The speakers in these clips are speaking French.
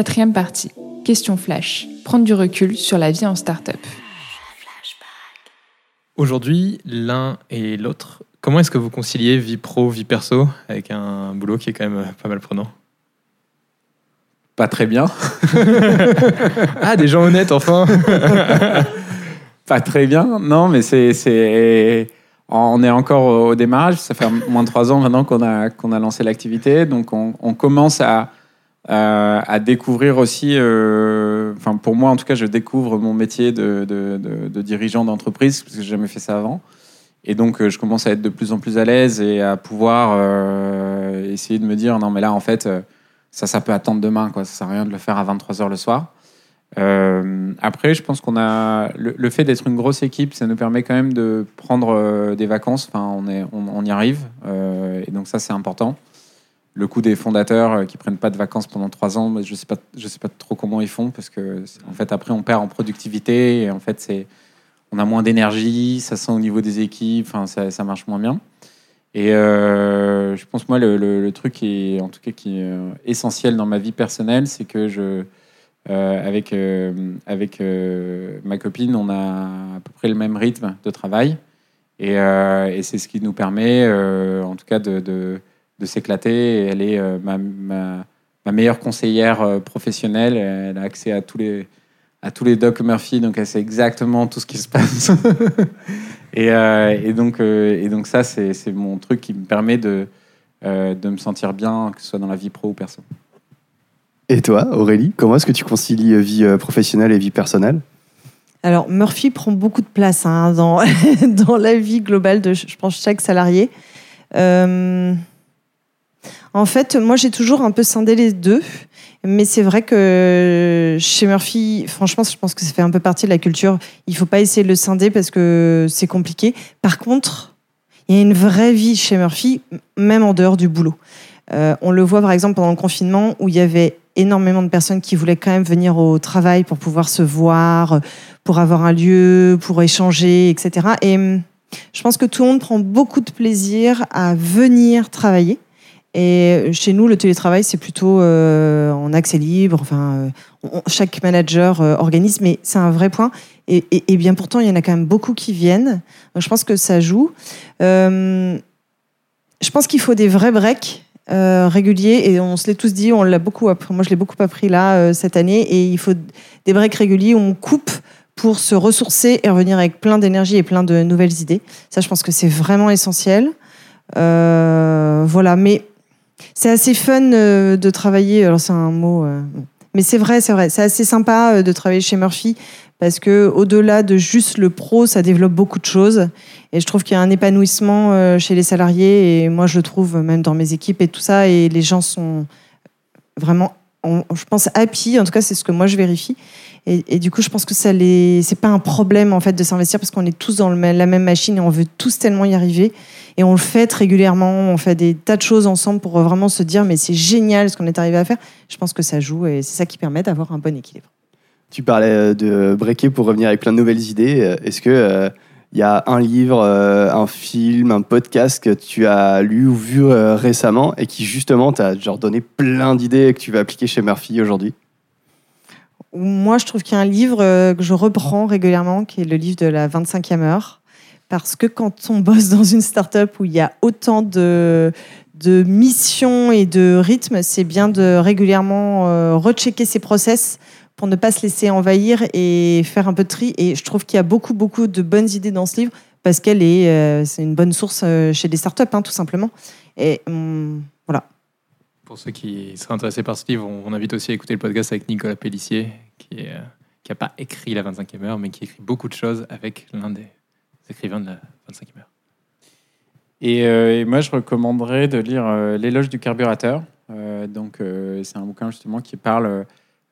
Quatrième partie. Question flash. Prendre du recul sur la vie en start-up. Aujourd'hui, l'un et l'autre, comment est-ce que vous conciliez vie pro, vie perso avec un boulot qui est quand même pas mal prenant? Pas très bien. ah, des gens honnêtes enfin Pas très bien, non, mais c'est. On est encore au démarrage, ça fait moins de trois ans maintenant qu'on a, qu'on a lancé l'activité, donc on, on commence à, euh, à découvrir aussi, euh, enfin pour moi en tout cas, je découvre mon métier de, dirigeant d'entreprise parce que j'ai jamais fait ça avant. Et donc euh, je commence à être de plus en plus à l'aise et à pouvoir essayer de me dire non mais là en fait ça ça peut attendre demain quoi, ça sert à rien de le faire à 23h le soir. après, je pense qu'on a le, fait d'être une grosse équipe, ça nous permet quand même de prendre des vacances. Enfin, on y arrive, et donc ça c'est important le coup des fondateurs euh, qui prennent pas de vacances pendant trois ans, je sais pas, je sais pas trop comment ils font parce que en fait après on perd en productivité et en fait c'est on a moins d'énergie, ça sent au niveau des équipes, enfin ça, ça, marche moins bien. Et euh, je pense moi le, truc qui est en tout cas qui euh, essentiel dans ma vie personnelle, c'est que je avec avec ma copine, on a à peu près le même rythme de travail et, c'est ce qui nous permet en tout cas de s'éclater. Elle est euh, ma, ma, meilleure conseillère euh, professionnelle. Elle a accès à tous les, à tous les Doc Murphy, donc elle sait exactement tout ce qui se passe. et, euh, et, donc, et donc ça, c'est mon truc qui me permet de, de me sentir bien, que ce soit dans la vie pro ou perso. Et toi, Aurélie, comment est-ce que tu concilies vie professionnelle et vie personnelle? Alors, Murphy prend beaucoup de place hein, dans, dans la vie globale de, je pense, chaque salarié. En fait, moi, j'ai toujours un peu scindé les deux. Mais c'est vrai que chez Murphy, franchement, je pense que ça fait un peu partie de la culture. Il faut pas essayer de le scinder parce que c'est compliqué. Par contre, il y a une vraie vie chez Murphy, même en dehors du boulot. Euh, on le voit par exemple pendant le confinement où il y avait énormément de personnes qui voulaient quand même venir au travail pour pouvoir se voir, pour avoir un lieu, pour échanger, etc. Et hum, je pense que tout le monde prend beaucoup de plaisir à venir travailler et chez nous, le télétravail, c'est plutôt euh, en accès libre. Enfin, euh, chaque manager euh, organise, mais c'est un vrai point. Et, bien pourtant, il y en a quand même beaucoup qui viennent. Donc, je pense que ça joue. je pense qu'il faut des vrais breaks réguliers. Et on se l'est tous dit, on l'a beaucoup. Moi, je l'ai beaucoup appris là cette année. Et il faut des breaks réguliers où on coupe pour se ressourcer et revenir avec plein d'énergie et plein de nouvelles idées. Ça, je pense que c'est vraiment essentiel. voilà, mais c'est assez fun euh, de travailler. Alors c'est un mot, euh, mais c'est vrai, c'est vrai. C'est assez sympa euh, de travailler chez Murphy parce que au-delà de juste le pro, ça développe beaucoup de choses. Et je trouve qu'il y a un épanouissement chez les salariés. Et moi, je le trouve même dans mes équipes et tout ça. Et les gens sont vraiment, je pense, happy. En tout cas, c'est ce que moi je vérifie. Et, du coup, je pense que ça les, c'est pas un problème en fait de s'investir parce qu'on est tous dans la même machine et on veut tous tellement y arriver. Et on le fait régulièrement, on fait des tas de choses ensemble pour vraiment se dire mais c'est génial ce qu'on est arrivé à faire. Je pense que ça joue et c'est ça qui permet d'avoir un bon équilibre. Tu parlais euh, de breaker pour revenir avec plein de nouvelles idées. Euh, est-ce que euh, il y a un livre, un film, un podcast que tu as lu ou vu récemment et qui justement t'a genre donné plein d'idées que tu vas appliquer chez Murphy aujourd'hui. Moi, je trouve qu'il y a un livre que je reprends régulièrement, qui est le livre de la 25e heure. Parce que quand on bosse dans une start-up où il y a autant de, de missions et de rythmes, c'est bien de régulièrement euh, rechecker ses process pour ne pas se laisser envahir et faire un peu de tri. Et je trouve qu'il y a beaucoup, beaucoup de bonnes idées dans ce livre parce qu'elle est, euh, c'est une bonne source euh, chez des startups, hein, tout simplement. Et hum, voilà. Pour ceux qui seraient intéressés par ce livre, on, invite aussi à écouter le podcast avec Nicolas Pellissier, qui n'a pas écrit la 25e heure, mais qui écrit beaucoup de choses avec l'un des écrivain de la 25e heure. Euh, et, moi, je recommanderais de lire euh, L'éloge du carburateur. Euh, donc, c'est un bouquin justement qui parle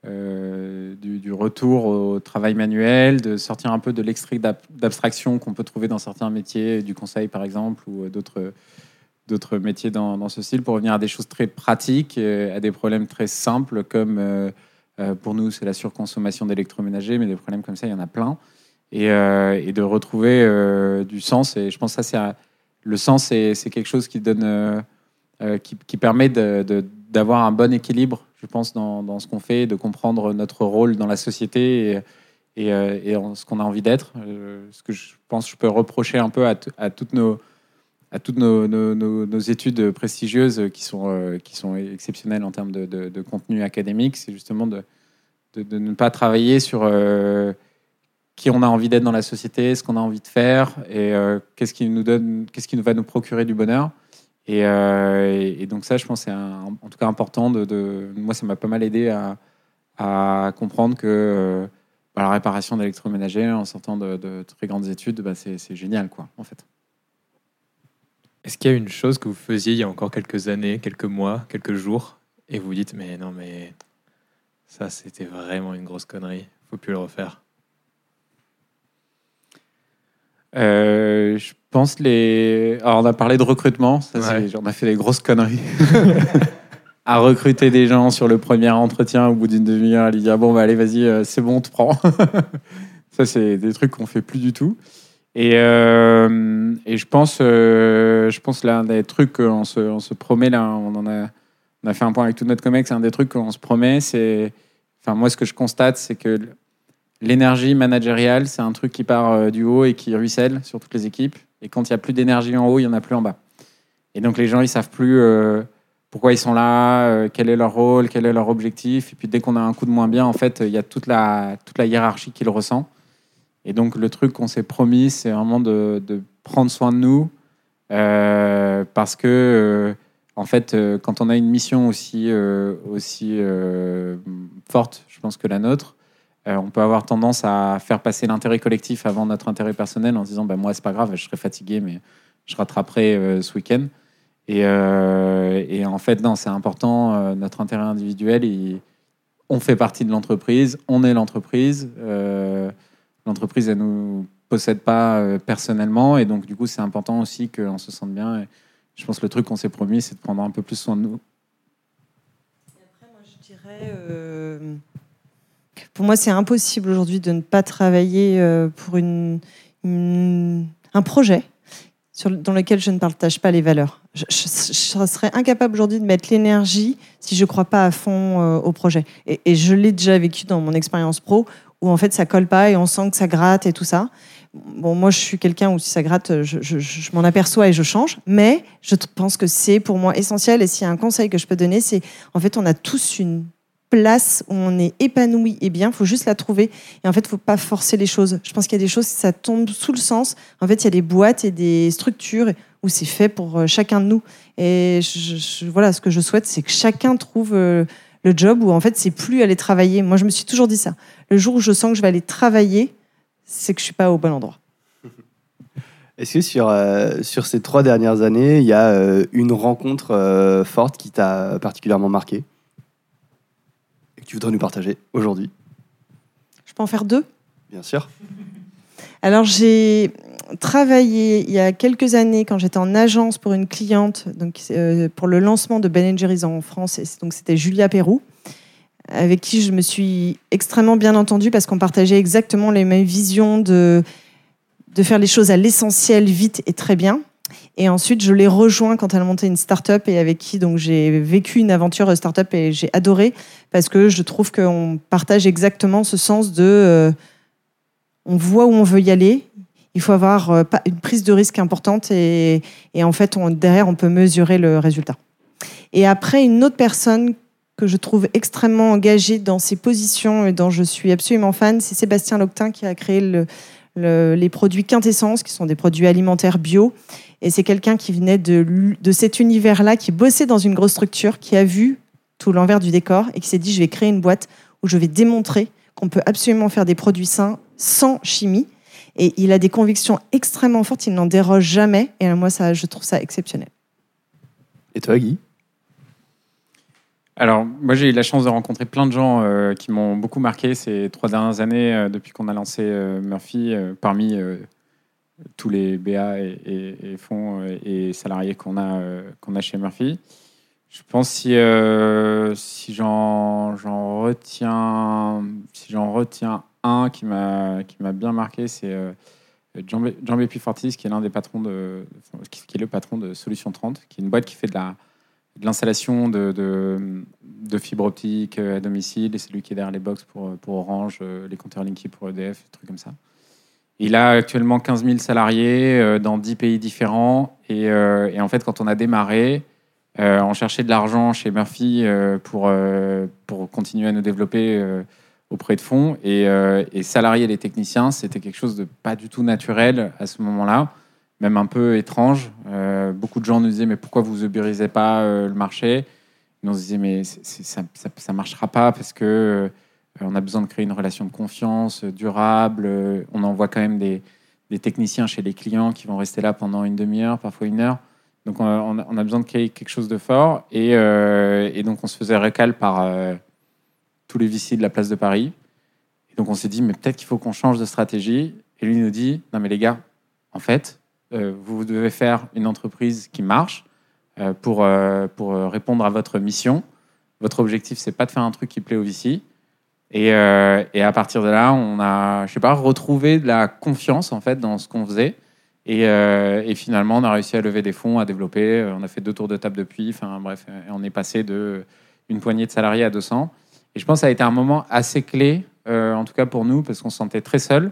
du, retour au travail manuel, de sortir un peu de l'extrait d'abstraction qu'on peut trouver dans certains métiers, du conseil par exemple, ou d'autres d'autres métiers dans, ce style, pour revenir à des choses très pratiques, à des problèmes très simples, comme pour nous, c'est la surconsommation d'électroménager, mais des problèmes comme ça, il y en a plein. Euh, et, de retrouver euh, du sens. Et je pense que ça, c'est le sens, c'est quelque chose qui donne, euh, qui, permet d'avoir un bon équilibre je pense, dans, dans ce qu'on fait, de comprendre notre rôle dans la société et, et, euh, en ce qu'on a envie d'être. Euh, ce que je pense je peux reprocher un peu à, toutes nos à toutes nos, nos- études prestigieuses qui sont, euh, qui sont exceptionnelles en termes de, de- de contenu académique, c'est justement de, de, ne pas travailler sur qui on a envie d'être dans la société, ce qu'on a envie de faire et qu'est-ce qui nous qu'est-ce qui va nous procurer du bonheur. Et, euh, et- donc ça, je pense, c'est en tout cas important. Moi, ça m'a pas mal aidé à, comprendre que euh, bah, la réparation d'électroménager en sortant de, très grandes études, bah, c'est génial, quoi, en fait. Est-ce qu'il y a une chose que vous faisiez il y a encore quelques années, quelques mois, quelques jours, et vous vous dites, mais non, mais ça, c'était vraiment une grosse connerie, faut plus le refaire Euh, je pense les. Alors, on a parlé de recrutement. Ça, Ouais. On a fait des grosses conneries. à recruter des gens sur le premier entretien au bout d'une demi-heure, à lui dire bon, bah, allez, vas-y, euh, c'est bon, on te prend. ça, c'est des trucs qu'on fait plus du tout. Et, euh, et je pense, euh, je pense l'un des trucs qu'on se, on se promet là, on en a, on a fait un point avec tout notre comex, c'est un des trucs qu'on se promet, c'est, enfin moi ce que je constate, c'est que l'énergie managériale, c'est un truc qui part euh, du haut et qui ruisselle sur toutes les équipes. Et quand il y a plus d'énergie en haut, il y en a plus en bas. Et donc les gens, ils savent plus euh, pourquoi ils sont là, euh, quel est leur rôle, quel est leur objectif. Et puis dès qu'on a un coup de moins bien, en fait, il y a toute la, toute la hiérarchie qui le ressent. Et donc le truc qu'on s'est promis, c'est vraiment de, de prendre soin de nous. parce que, en fait, quand on a une mission aussi, aussi forte, je pense que la nôtre, euh, on peut avoir tendance à faire passer l'intérêt collectif avant notre intérêt personnel en se disant bah, moi, c'est pas grave, je serai fatigué, mais je rattraperai euh, ce week-end. Et, euh, et en fait, non, c'est important, notre intérêt individuel, on fait partie de l'entreprise, on est l'entreprise. l'entreprise, elle nous possède pas personnellement, et donc du coup, c'est important aussi qu'on se sente bien. Et je pense que le truc qu'on s'est promis, c'est de prendre un peu plus soin de nous. Après, moi, je dirais, pour moi, c'est impossible aujourd'hui de ne pas travailler euh, pour un projet dans lequel je ne partage pas les valeurs. Je, serais incapable aujourd'hui de mettre l'énergie si je ne crois pas à fond euh, au projet. Et, je l'ai déjà vécu dans mon expérience pro, où en fait, ça colle pas et on sent que ça gratte et tout ça. Bon, moi, je suis quelqu'un où si ça gratte, je, je- m'en aperçois et je change. Mais je pense que c'est pour moi essentiel. Et s'il y a un conseil que je peux donner, c'est en fait, on a tous une place où on est épanoui et bien. Faut juste la trouver. Et en fait, faut pas forcer les choses. Je pense qu'il y a des choses, ça tombe sous le sens, en fait, il y a des boîtes et des structures où c'est fait pour euh, chacun de nous. Et voilà, ce que je souhaite, c'est que chacun trouve euh, le job où en fait, c'est plus aller travailler. Moi, je me suis toujours dit ça. Le jour où je sens que je vais aller travailler, c'est que je suis pas au bon endroit. Est-ce que sur, euh, sur ces trois dernières années, il y a une rencontre forte qui t'a particulièrement marqué? Tu voudrais nous partager aujourd'hui Je peux en faire deux? Bien sûr. Alors, j'ai travaillé il y a quelques années quand j'étais en agence pour une cliente, donc euh, pour le lancement de Ben Jerry's en France. Et donc, c'était Julia Perrou, avec qui je me suis extrêmement bien entendue parce qu'on partageait exactement les mêmes visions de, de faire les choses à l'essentiel, vite et très bien. Et ensuite, je l'ai rejoint quand elle monté une start-up et avec qui donc j'ai vécu une aventure start-up et j'ai adoré parce que je trouve qu'on partage exactement ce sens de euh, on voit où on veut y aller. Il faut avoir euh, une prise de risque importante et, en fait, derrière, on peut mesurer le résultat. Et après, une autre personne que je trouve extrêmement engagée dans ses positions et dont je suis absolument fan, c'est Sébastien Loctin qui a créé le- le- les produits Quintessence, qui sont des produits alimentaires bio. Et c'est quelqu'un qui venait de, cet univers-là, qui bossait dans une grosse structure, qui a vu tout l'envers du décor et qui s'est dit, je vais créer une boîte où je vais démontrer qu'on peut absolument faire des produits sains sans chimie. Et il a des convictions extrêmement fortes, il n'en déroge jamais. Et moi, ça, je trouve ça exceptionnel. Et toi, Guy? Alors, moi, j'ai eu la chance de rencontrer plein de gens euh, qui m'ont beaucoup marqué ces trois dernières années euh, depuis qu'on a lancé euh, Murphy, euh, parmi euh, tous les BA et, fonds euh, et salariés qu'on a, euh, qu'on a chez Murphy. Je pense si, euh, si j'en retiens, si retiens un qui m'a bien marqué, c'est euh, Jean, Jean Bépi Fortis, qui est l'un des patrons de, qui, est le patron de Solution 30, qui est une boîte qui fait de la de l'installation de, de, de fibre optique euh, à domicile, et c'est lui qui est derrière les box pour, pour Orange, les compteurs Linky pour EDF, des trucs comme ça. Il a actuellement 15 000 salariés euh, dans 10 pays différents. Et, euh, et en fait, quand on a démarré, euh, on cherchait de l'argent chez Murphy pour, pour continuer à nous développer auprès de fonds. Et, et salarier les techniciens, c'était quelque chose de pas du tout naturel à ce moment-là, même un peu étrange. Beaucoup de gens nous disaient Mais pourquoi vous ubérisez pas le marché? Ils nous disaient Mais c'est- c'est- ça ne marchera pas parce que. Euh, on a besoin de créer une relation de confiance euh, durable. Euh, On envoie quand même des, techniciens chez les clients qui vont rester là pendant une demi-heure, parfois une heure. Donc on a, besoin de créer quelque chose de fort. Et, donc on se faisait récal par tous les vicis de la place de Paris. Et donc on s'est dit, mais peut-être qu'il faut qu'on change de stratégie. Et lui nous dit, non mais les gars, en fait, vous devez faire une entreprise qui marche pour, répondre à votre mission. Votre objectif, c'est pas de faire un truc qui plaît aux vicis. Et, euh, et à partir de là, on a, je sais pas, retrouvé de la confiance en fait dans ce qu'on faisait. Et, euh, finalement, on a réussi à lever des fonds, à développer. On a fait deux tours de table depuis. Enfin bref, on est passé de une poignée de salariés à 200. Et je pense que ça a été un moment assez clé, euh, en tout cas pour nous, parce qu'on se sentait très seul.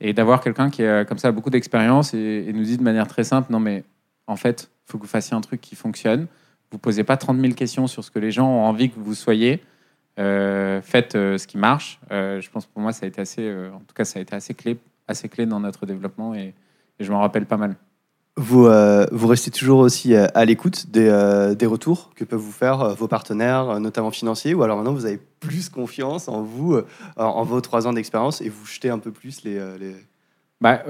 Et d'avoir quelqu'un qui a comme ça beaucoup d'expérience et, et nous dit de manière très simple, non mais en fait, il faut que vous fassiez un truc qui fonctionne. Vous posez pas 30 000 questions sur ce que les gens ont envie que vous soyez. Euh, faites euh, ce qui marche. Euh, je pense que pour moi, ça a été assez, en tout cas, ça a été assez clé, assez clé dans notre développement et, et je m'en rappelle pas mal. Vous, vous restez toujours aussi à l'écoute des, des retours que peuvent vous faire vos partenaires, notamment financiers, ou alors maintenant vous avez plus confiance en vous, en, vos trois ans d'expérience, et vous jetez un peu plus les... les... Bah,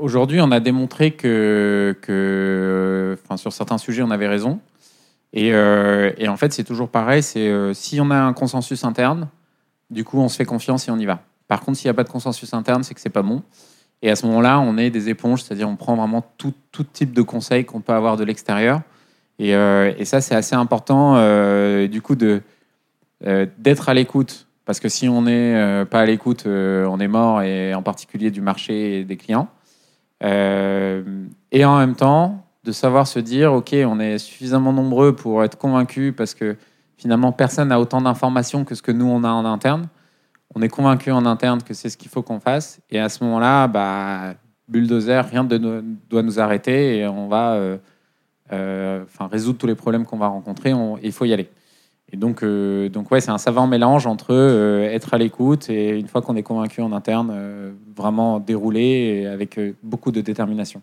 Aujourd'hui, on a démontré que, que sur certains sujets, on avait raison. Et, euh, et en fait, c'est toujours pareil. C'est euh, si on a un consensus interne, du coup, on se fait confiance et on y va. Par contre, s'il n'y a pas de consensus interne, c'est que c'est pas bon. Et à ce moment-là, on est des éponges, c'est-à-dire on prend vraiment tout, type de conseils qu'on peut avoir de l'extérieur. Et, euh, ça, c'est assez important, du coup, d'être à l'écoute. Parce que si on n'est pas à l'écoute, on est mort, et en particulier du marché et des clients. Et en même temps, de savoir se dire, OK, on est suffisamment nombreux pour être convaincus, parce que finalement, personne n'a autant d'informations que ce que nous, on a en interne. On est convaincu en interne que c'est ce qu'il faut qu'on fasse. Et à ce moment-là, bah, bulldozer, rien ne doit nous arrêter et on va euh, euh, résoudre tous les problèmes qu'on va rencontrer. On- Il faut y aller. Et donc, euh, donc ouais, c'est un savant mélange entre euh, être à l'écoute et une fois qu'on est convaincu en interne, vraiment dérouler avec beaucoup de détermination.